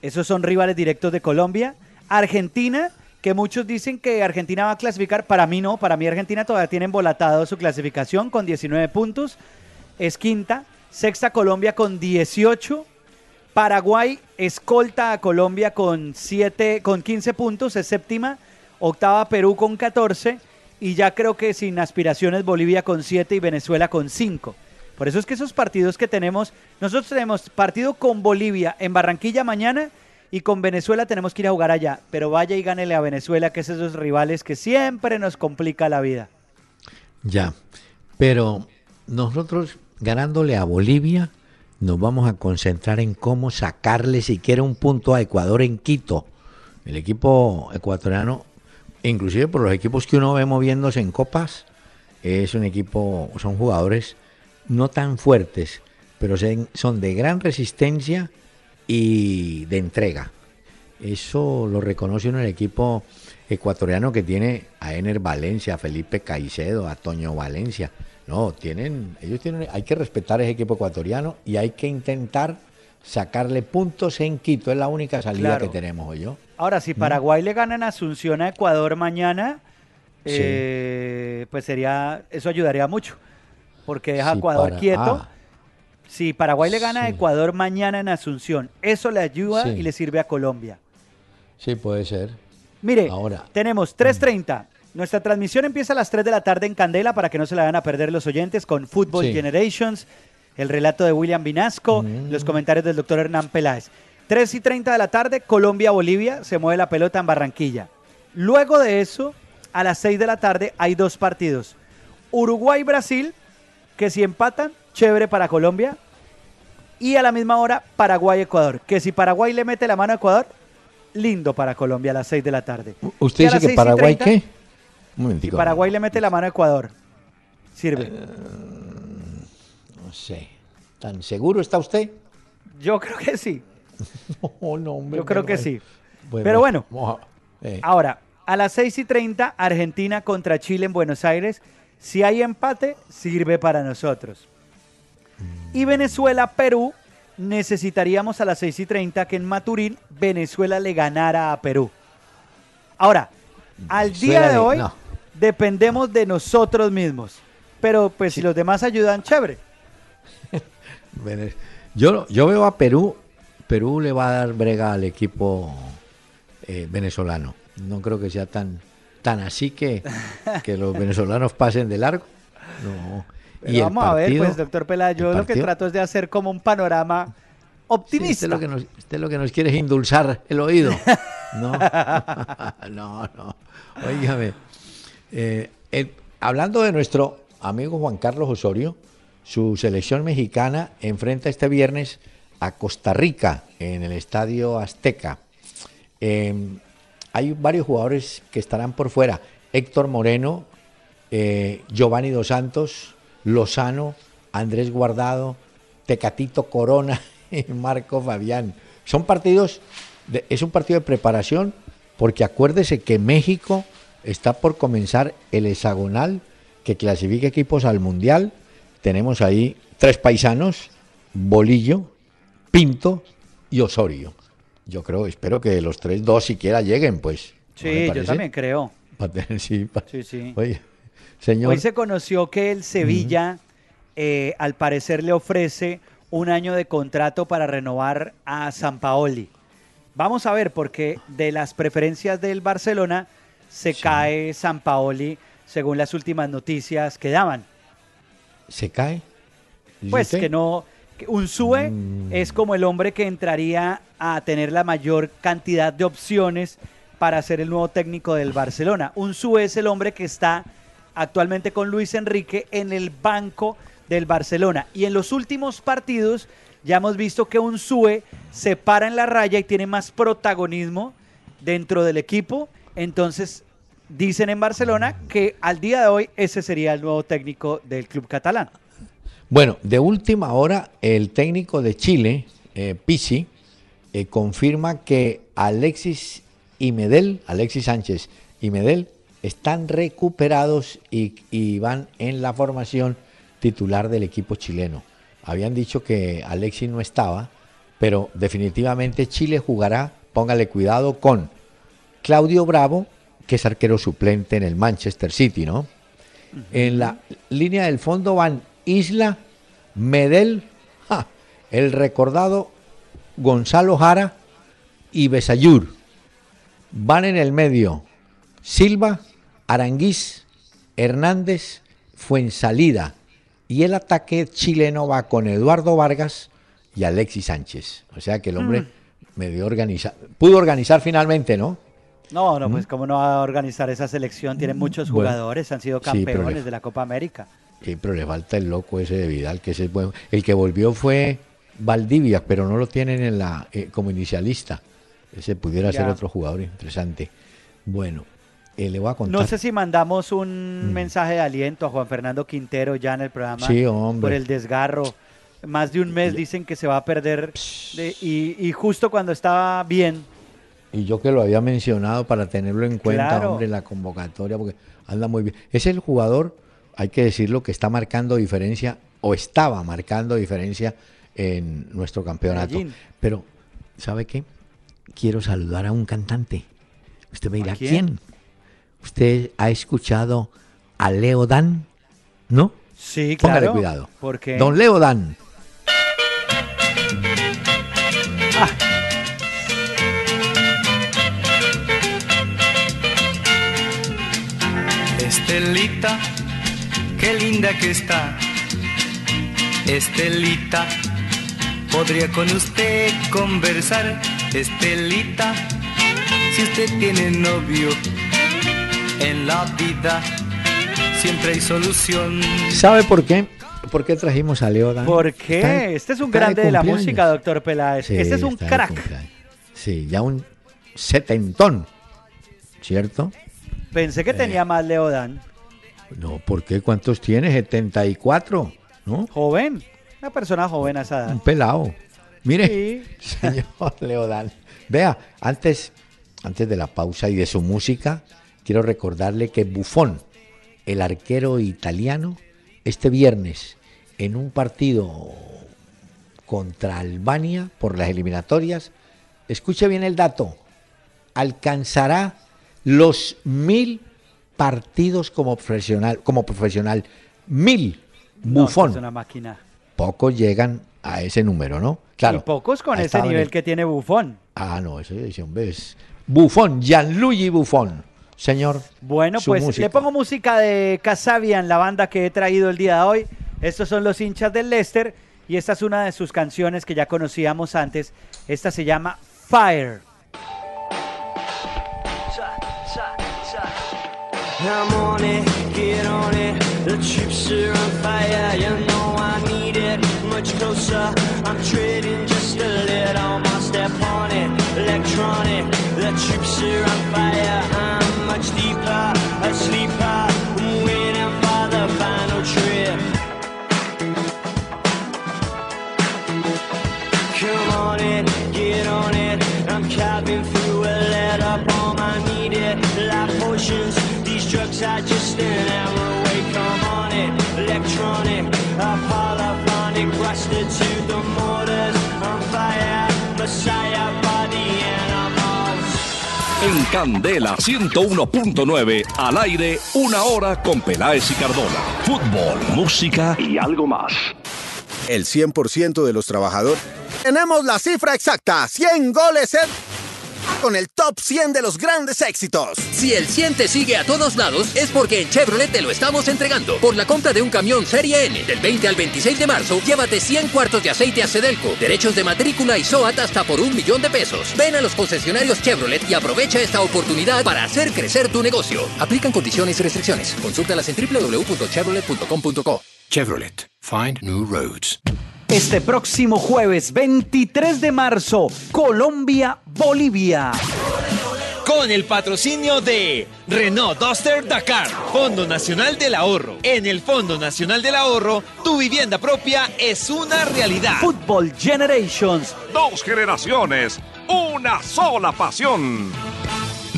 Esos son rivales directos de Colombia. Argentina, que muchos dicen que Argentina va a clasificar. Para mí no, para mí Argentina todavía tiene embolatado su clasificación con 19 puntos. Es quinta. Sexta Colombia con 18. Paraguay escolta a Colombia con, 7, con 15 puntos, es séptima. Octava Perú con 14. Y ya creo que sin aspiraciones Bolivia con 7 y Venezuela con 5. Por eso es que esos partidos que tenemos, nosotros tenemos partido con Bolivia en Barranquilla mañana y con Venezuela tenemos que ir a jugar allá. Pero vaya y gánele a Venezuela, que es esos rivales que siempre nos complica la vida. Ya, pero nosotros ganándole a Bolivia nos vamos a concentrar en cómo sacarle siquiera un punto a Ecuador en Quito. El equipo ecuatoriano, inclusive por los equipos que uno ve moviéndose en copas, es un equipo, son jugadores no tan fuertes, pero son de gran resistencia y de entrega. Eso lo reconoce uno en el equipo ecuatoriano que tiene a Ener Valencia, a Felipe Caicedo, a Toño Valencia. No, tienen, ellos tienen, hay que respetar ese equipo ecuatoriano y hay que intentar sacarle puntos en Quito. Es la única salida Claro. que tenemos hoy. Ahora, si Paraguay le gana en Asunción a Ecuador mañana, Sí. eh, pues sería, eso ayudaría mucho, porque deja a Ecuador para- quieto. ah. Si Paraguay le gana a. Ecuador mañana en Asunción, eso le ayuda Sí. y le sirve a Colombia. Sí, puede ser. Mire, Ahora. tenemos 3.30. Nuestra transmisión empieza a las 3 de la tarde en Candela para que no se la vayan a perder los oyentes con Football Sí. Generations, el relato de William Vinasco, Mm. los comentarios del doctor Hernán Peláez. 3 y 30 de la tarde, Colombia-Bolivia, se mueve la pelota en Barranquilla. Luego de eso, a las 6 de la tarde, hay dos partidos. Uruguay-Brasil, que si empatan, chévere para Colombia. Y a la misma hora, Paraguay-Ecuador, que si Paraguay le mete la mano a Ecuador, lindo para Colombia a las 6 de la tarde. ¿Usted dice que 6 y Paraguay 30, qué? Un Si. Paraguay le mete la mano a Ecuador, sirve. No sé. ¿Tan seguro está usted? Yo creo que sí. (laughs) No, no, hombre, Yo creo que sí. Bueno, Pero bueno, eh, ahora, a las 6 y 30, Argentina contra Chile en Buenos Aires. Si hay empate, sirve para nosotros. Y Venezuela-Perú, necesitaríamos a las 6 y 30 que en Maturín Venezuela le ganara a Perú. Ahora, al día de hoy, no. dependemos de nosotros mismos. Pero pues si los demás ayudan, chévere. (laughs) Yo, yo veo a Perú, Perú le va a dar brega al equipo eh, venezolano. No creo que sea tan, tan así que, que los (laughs) venezolanos pasen de largo. No. Pero Y el vamos a ver, pues, doctor Pela, yo lo que trato es de hacer como un panorama Sí, optimista. usted, lo que nos, usted lo que nos quiere es indulzar el oído. (laughs) No, (laughs) no, no. Óigame. eh, el- hablando de nuestro amigo Juan Carlos Osorio, su selección mexicana enfrenta este viernes a Costa Rica en el Estadio Azteca. Eh, hay varios jugadores que estarán por fuera. Héctor Moreno, eh, Giovanni Dos Santos, Lozano, Andrés Guardado, Tecatito Corona (laughs) y Marco Fabián. Son partidos, de- es un partido de preparación porque acuérdese que México está por comenzar el hexagonal que clasifica equipos al Mundial. Tenemos ahí tres paisanos, Bolillo, Pinto y Osorio. Yo creo, espero que los tres, dos siquiera lleguen, pues. ¿no le Sí, yo también creo. (laughs) Sí, sí. Oye, señor. Hoy se conoció que el Sevilla, eh, al parecer, le ofrece un año de contrato para renovar a San Paoli. Vamos a ver, porque de las preferencias del Barcelona se cae San Paoli, según las últimas noticias que daban. ¿Se cae? ¿Dice Pues que no. que Unzúe Mm. es como el hombre que entraría a tener la mayor cantidad de opciones para ser el nuevo técnico del Barcelona. Unzúe es el hombre que está actualmente con Luis Enrique en el banco del Barcelona. Y en los últimos partidos ya hemos visto que Unzúe se para en la raya y tiene más protagonismo dentro del equipo. Entonces dicen en Barcelona que al día de hoy ese sería el nuevo técnico del club catalán. Bueno, de última hora, el técnico de Chile, eh, eh, confirma que Alexis y Medel, Alexis Sánchez y Medel, están recuperados y, y van en la formación titular del equipo chileno. Habían dicho que Alexis no estaba, pero definitivamente Chile jugará, póngale cuidado, con Claudio Bravo, que es arquero suplente en el Manchester City, ¿no? En la línea del fondo van Isla, Medel, ja, el recordado Gonzalo Jara y Besayur. Van en el medio Silva, Aranguiz, Hernández, Fuensalida. Y el ataque chileno va con Eduardo Vargas y Alexis Sánchez. O sea que el hombre Mm. medio organiza, pudo organizar finalmente, ¿no? No, no, pues cómo no va a organizar esa selección. Tiene muchos Mm. Bueno, jugadores, han sido campeones de la Copa América. Sí, pero le falta el loco ese de Vidal, que ese es bueno. El que volvió fue Valdivia, pero no lo tienen en la eh, como inicialista. Ese pudiera ser Ya. otro jugador interesante. Bueno, eh, le voy a contar. No sé si mandamos un mensaje de aliento a Juan Fernando Quintero ya en el programa Mm. Sí, por el desgarro. Más de un mes dicen que se va a perder de- y, y justo cuando estaba bien, Y yo que lo había mencionado para tenerlo en cuenta, Claro. hombre, en la convocatoria, porque anda muy bien. Es el jugador, hay que decirlo, que está marcando diferencia, o estaba marcando diferencia en nuestro campeonato. Medellín. Pero, ¿sabe qué? Quiero saludar a un cantante. Usted me dirá, ¿A quién? quién? ¿Usted ha escuchado a Leo Dan? ¿No? sí, Póngale claro. cuidado. Porque Don Leo Dan. Estelita, qué linda que está. Estelita, podría con usted conversar. Estelita, si usted tiene novio en la vida, siempre hay solución. ¿Sabe por qué? ¿Por qué trajimos a Leo Dan? ¿Por qué? Está este es un grande de la música, doctor Peláez. Sí, este es un crack. Sí, ya un setentón, ¿cierto? Pensé que tenía más Leodan. No, ¿por qué? ¿Cuántos tiene? 74, ¿no? Joven, una persona joven a esa edad. Un pelado. Mire, Sí. (laughs) señor Leodán. Vea, antes, antes de la pausa y de su música, quiero recordarle que Buffon, el arquero italiano, este viernes, en un partido contra Albania por las eliminatorias, escuche bien el dato, alcanzará los mil partidos como profesional, como profesional, mil. No, es una máquina. Pocos llegan a ese número, ¿no? Claro. Y pocos con ese nivel el- que tiene Bufón. Ah, no, ese ese hombre es Buffon, Gianluigi Buffon. Señor. Bueno, su pues música. le pongo música de Casabian, la banda que he traído el día de hoy. Estos son los hinchas del Leicester y esta es una de sus canciones que ya conocíamos antes. Esta se llama Fire. I'm on it, get on it. The troops are on fire, you know I need it. Much closer, I'm treading just a little more step on it. electronic, the troops are on fire. I'm much deeper, a sleeper, waiting for the final trip. Come on in, get on. I'm through a lead up my needed life potions. These drugs are just an hour away. Come on in, electronic, a polyphonic rusted. Candela 101.9, al aire, una hora con Peláez y Cardona. Fútbol, música y algo más. El 100% de los trabajadores. Tenemos la cifra exacta, 100 goles en- con el top 100 de los grandes éxitos. Si el 100 te sigue a todos lados, es porque en Chevrolet te lo estamos entregando. Por la compra de un camión Serie N del 20 al 26 de marzo, llévate 100 cuartos de aceite a Sedelco, derechos de matrícula y SOAT hasta por un millón de pesos. Ven a los concesionarios Chevrolet y aprovecha esta oportunidad para hacer crecer tu negocio. Aplican condiciones y restricciones. Consúltalas en www.chevrolet.com.co. Chevrolet. Find new roads. Este próximo jueves 23 de marzo, Colombia-Bolivia. Con el patrocinio de Renault Duster Dakar, Fondo Nacional del Ahorro. En el Fondo Nacional del Ahorro, tu vivienda propia es una realidad. Football Generations. Dos generaciones, una sola pasión.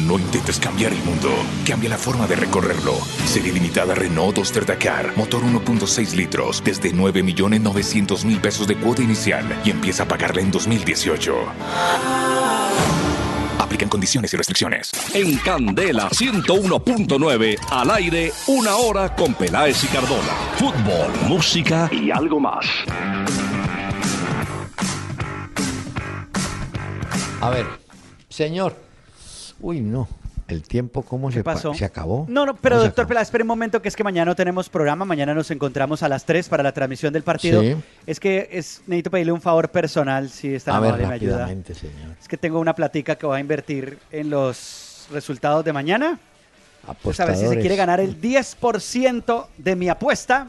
No intentes cambiar el mundo. Cambia la forma de recorrerlo. Serie limitada Renault Duster Dakar. Motor 1.6 litros. Desde 9.900.000 pesos de cuota inicial. Y empieza a pagarla en 2018. Aplican condiciones y restricciones. En Candela 101.9, al aire, una hora con Peláez y Cardona. Fútbol, música y algo más. A ver, señor. Uy, no. El tiempo, ¿cómo se, pa- pasó? se acabó? No, no, pero ¿Cómo se doctor? Peláez, espere un momento que es que mañana no tenemos programa, mañana nos encontramos a las 3 para la transmisión del partido. Sí. Es que es, necesito pedirle un favor personal, si está amable me ayuda. señor. Es que tengo una platica que voy a invertir en los resultados de mañana. Pues a ver si se quiere ganar el 10% de mi apuesta,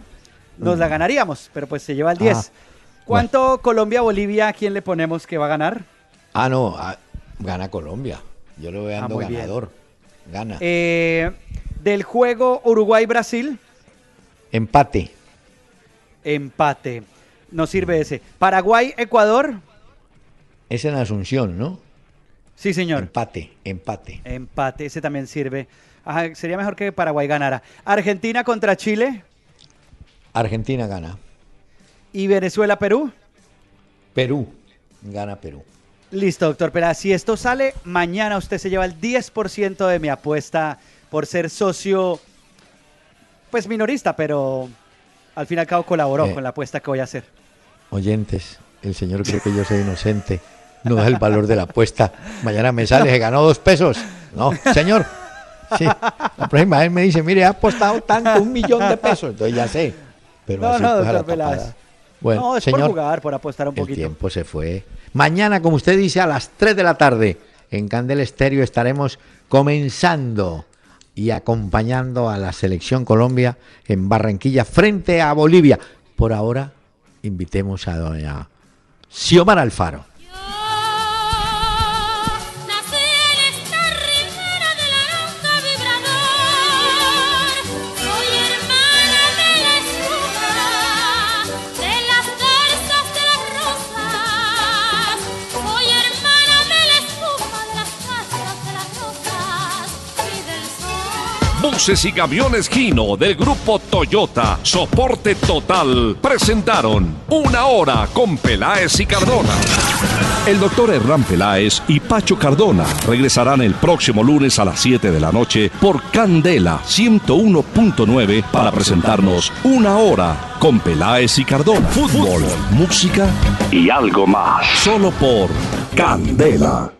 nos la ganaríamos, pero pues se lleva el 10. Ah, ¿Cuánto Colombia-Bolivia a quién le ponemos que va a ganar? Ah, no, ah, gana Colombia. Yo lo veo Ah, ando bien. ganador. Gana. Eh, del juego Uruguay-Brasil, Empate. empate. No sirve ese. Paraguay-Ecuador, Es en Asunción, ¿no? sí señor. Empate, empate. Empate, ese también sirve. Ajá, sería mejor que Paraguay ganara. Argentina contra Chile Argentina gana. y Venezuela-Perú. Perú. Gana Perú. Listo, doctor Pera. Si esto sale, mañana usted se lleva el 10% de mi apuesta por ser socio, pues minorista, pero al fin y al cabo colaboró Eh. con la apuesta que voy a hacer. Oyentes, el señor cree que yo soy inocente. No da el valor de la apuesta. Mañana me sale, se ganó dos pesos. No, señor. Sí. La próxima vez me dice, mire, ha apostado tanto, un millón de pesos. Entonces ya sé. Pero No, así no, doctor. Bueno, no, es señor, por jugar, por apostar un el poquito. tiempo se fue. Mañana, como usted dice, a las 3 de la tarde, en Candel Estéreo estaremos comenzando y acompañando a la selección Colombia en Barranquilla frente a Bolivia. Por ahora, invitemos a doña Xiomara Alfaro. Buses y camiones Gino del grupo Toyota, soporte total, presentaron Una Hora con Peláez y Cardona. El doctor Hernán Peláez y Pacho Cardona regresarán el próximo lunes a las 7 de la noche por Candela 101.9 para presentarnos Una Hora con Peláez y Cardona. Fútbol, música y algo más. Solo por Candela.